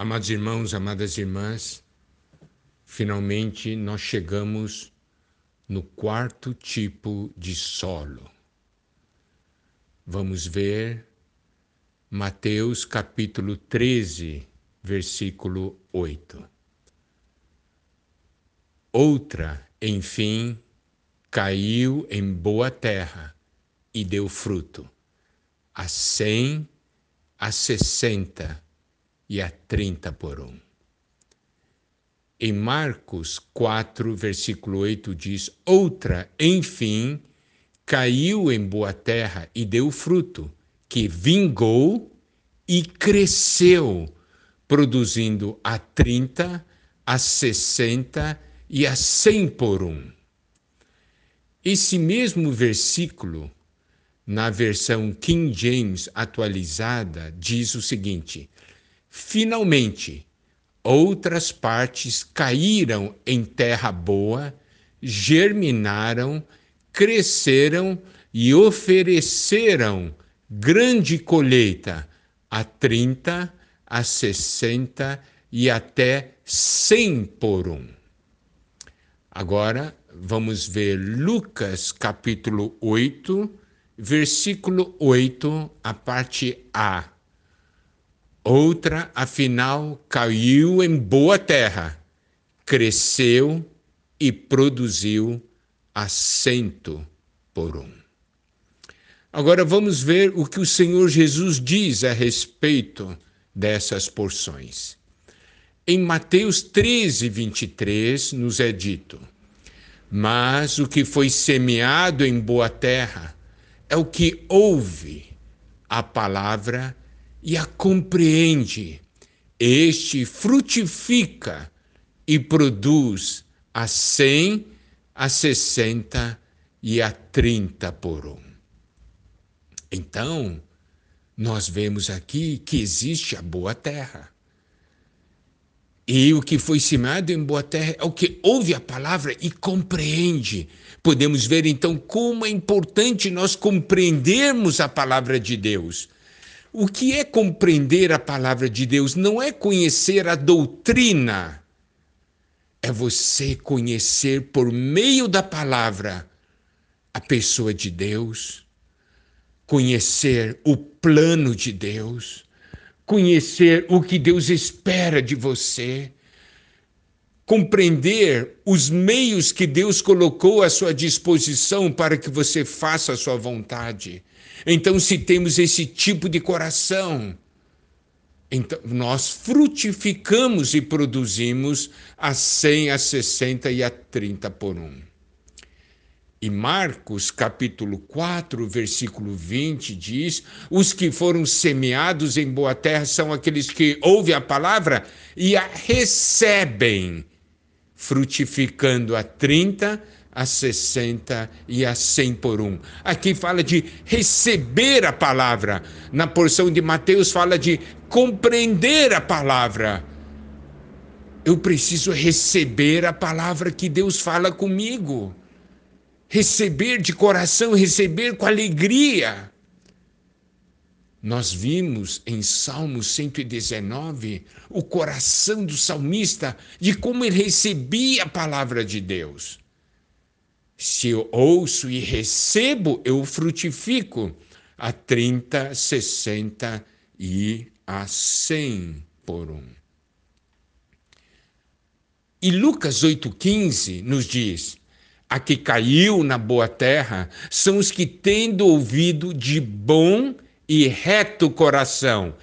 Amados irmãos, amadas irmãs, finalmente nós chegamos no quarto tipo de solo. Vamos ver Mateus capítulo 13, versículo 8. Outra, enfim, caiu em boa terra e deu fruto, a cem, a sessenta e a 30 por um. Em Marcos 4, versículo 8 diz: Outra, enfim, caiu em boa terra e deu fruto, que vingou e cresceu, produzindo a 30, a 60 e a 100 por um. Esse mesmo versículo, na versão King James atualizada, diz o seguinte: Finalmente, outras partes caíram em terra boa, germinaram, cresceram e ofereceram grande colheita a 30, a 60 e até 100 por um. Agora vamos ver Lucas capítulo 8, versículo 8, a parte A. Outra, afinal, caiu em boa terra, cresceu e produziu assento por um. Agora vamos ver o que o Senhor Jesus diz a respeito dessas porções. Em Mateus 13, 23, nos é dito: Mas o que foi semeado em boa terra é o que ouve a palavra e a compreende. Este frutifica e produz a cem, a sessenta e a trinta por um. Então, nós vemos aqui que existe a boa terra. E o que foi semeado em boa terra é o que ouve a palavra e compreende. Podemos ver então como é importante nós compreendermos a palavra de Deus. O que é compreender a palavra de Deus? Não é conhecer a doutrina, é você conhecer por meio da palavra a pessoa de Deus, conhecer o plano de Deus, conhecer o que Deus espera de você, compreender os meios que Deus colocou à sua disposição para que você faça a sua vontade. Então, se temos esse tipo de coração, então nós frutificamos e produzimos a 100, a 60 e a 30 por um. E Marcos, capítulo 4, versículo 20, diz: Os que foram semeados em boa terra são aqueles que ouvem a palavra e a recebem, frutificando a 30, a 60 e a 100 por um. Aqui fala de receber a palavra. Na porção de Mateus fala de compreender a palavra. Eu preciso receber a palavra que Deus fala comigo. Receber de coração, receber com alegria. Nós vimos em Salmo 119 o coração do salmista de como ele recebia a palavra de Deus. Se eu ouço e recebo, eu frutifico a 30, 60 e a 100 por um. E Lucas 8,15 nos diz: A que caiu na boa terra são os que, tendo ouvido de bom e reto coração,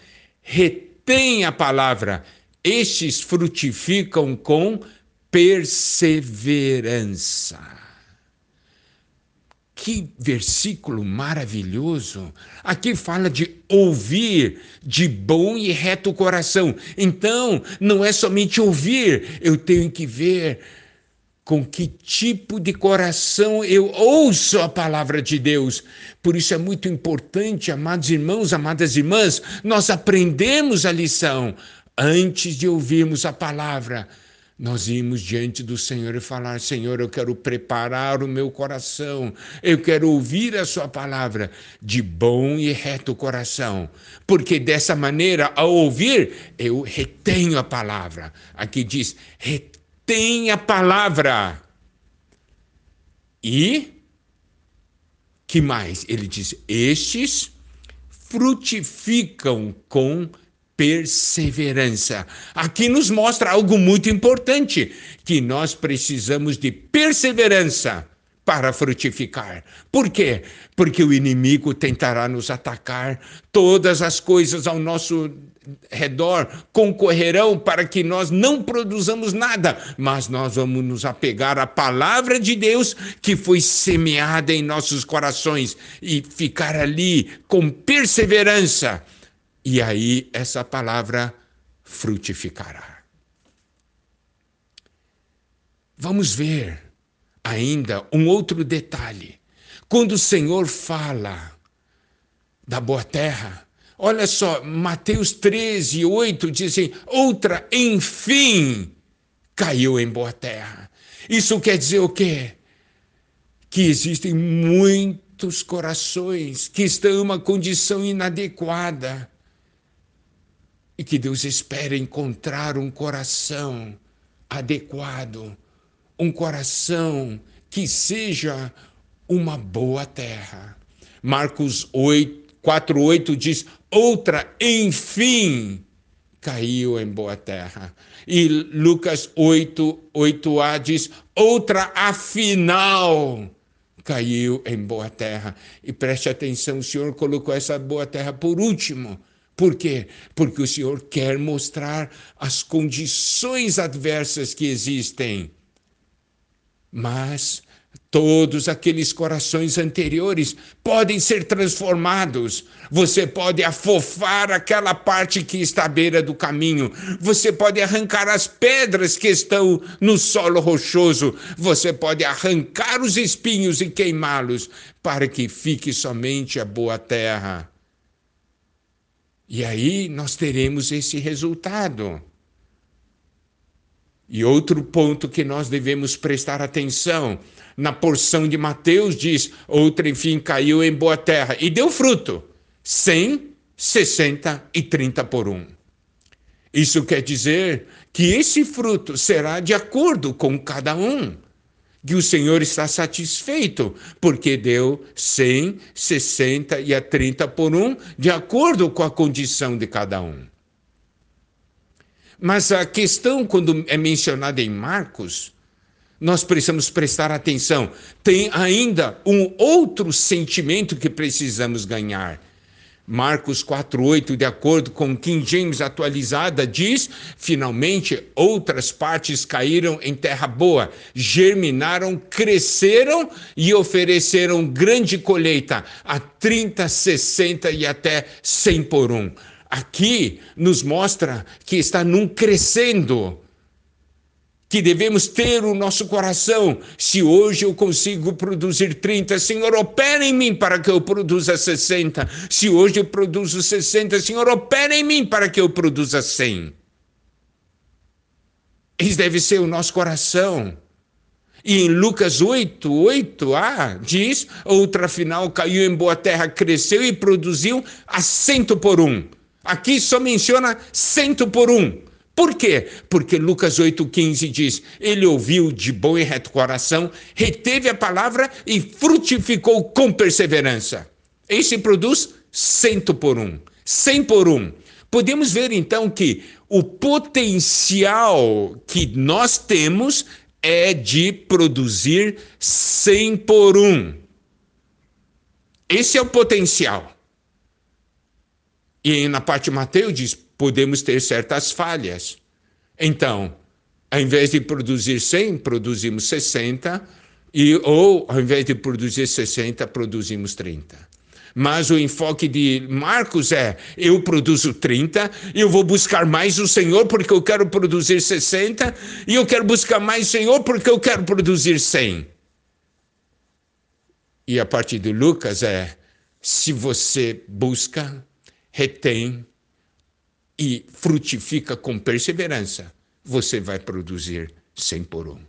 retêm a palavra, estes frutificam com perseverança. Que versículo maravilhoso! Aqui fala de ouvir de bom e reto coração. Então, não é somente ouvir, eu tenho que ver com que tipo de coração eu ouço a palavra de Deus. Por isso é muito importante, amados irmãos, amadas irmãs, nós aprendemos a lição antes de ouvirmos a palavra nós irmos diante do Senhor e falar: Senhor, eu quero preparar o meu coração, eu quero ouvir a Sua palavra de bom e reto coração, porque dessa maneira, ao ouvir, eu retenho a palavra. Aqui diz: retém a palavra. E que mais? Ele diz: estes frutificam com perseverança. Aqui nos mostra algo muito importante, que nós precisamos de perseverança para frutificar. Por quê? Porque o inimigo tentará nos atacar, todas as coisas ao nosso redor concorrerão para que nós não produzamos nada, mas nós vamos nos apegar à palavra de Deus que foi semeada em nossos corações e ficar ali com perseverança e aí essa palavra frutificará. Vamos ver ainda um outro detalhe. Quando o Senhor fala da boa terra, olha só, Mateus 13, 8 diz assim: outra, enfim, caiu em boa terra. Isso quer dizer o quê? Que existem muitos corações que estão em uma condição inadequada e que Deus espera encontrar um coração adequado, um coração que seja uma boa terra. Marcos 8, 4, 8 diz: outra, enfim, caiu em boa terra. E Lucas 8, 8a diz: outra, afinal, caiu em boa terra. E preste atenção, o Senhor colocou essa boa terra por último por quê? Porque o Senhor quer mostrar as condições adversas que existem. Mas todos aqueles corações anteriores podem ser transformados. Você pode afofar aquela parte que está à beira do caminho. Você pode arrancar as pedras que estão no solo rochoso. Você pode arrancar os espinhos e queimá-los para que fique somente a boa terra. E aí nós teremos esse resultado. E outro ponto que nós devemos prestar atenção, na porção de Mateus diz: outra enfim caiu em boa terra e deu fruto, 100, 60 e 30 por um. Isso quer dizer que esse fruto será de acordo com cada um que o Senhor está satisfeito, porque deu 100, 60 e a 30 por um, de acordo com a condição de cada um. Mas a questão, quando é mencionada em Marcos, nós precisamos prestar atenção. Tem ainda um outro sentimento que precisamos ganhar. Marcos 4:8, de acordo com King James atualizada, diz: finalmente outras partes caíram em terra boa, germinaram, cresceram e ofereceram grande colheita, a 30, 60 e até 100 por um. Aqui nos mostra que está num crescendo que devemos ter o nosso coração. Se hoje eu consigo produzir 30, Senhor, opera em mim para que eu produza 60. Se hoje eu produzo 60, Senhor, opera em mim para que eu produza 100. Esse deve ser o nosso coração. E em Lucas 8, 8a, diz: outra final caiu em boa terra, cresceu e produziu a cento por um. Aqui só menciona cento por um. Por quê? Porque Lucas 8,15 diz: Ele ouviu de bom e reto coração, reteve a palavra e frutificou com perseverança. Esse produz cento por um, cem por um. Podemos ver então que o potencial que nós temos é de produzir cem por um. Esse é o potencial. E na parte de Mateus diz: podemos ter certas falhas. Então, ao invés de produzir 100, produzimos 60, e, ou ao invés de produzir 60, produzimos 30. Mas o enfoque de Marcos é: eu produzo 30, eu vou buscar mais o Senhor porque eu quero produzir 60, e eu quero buscar mais o Senhor porque eu quero produzir 100. E a partir de Lucas é: se você busca, retém, e frutifica com perseverança, você vai produzir cem por um.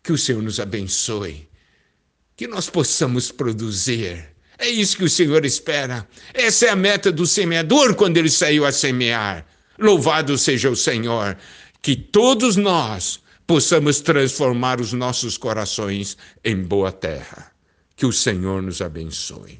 Que o Senhor nos abençoe, que nós possamos produzir. É isso que o Senhor espera. Essa é a meta do semeador quando ele saiu a semear. Louvado seja o Senhor, que todos nós possamos transformar os nossos corações em boa terra. Que o Senhor nos abençoe.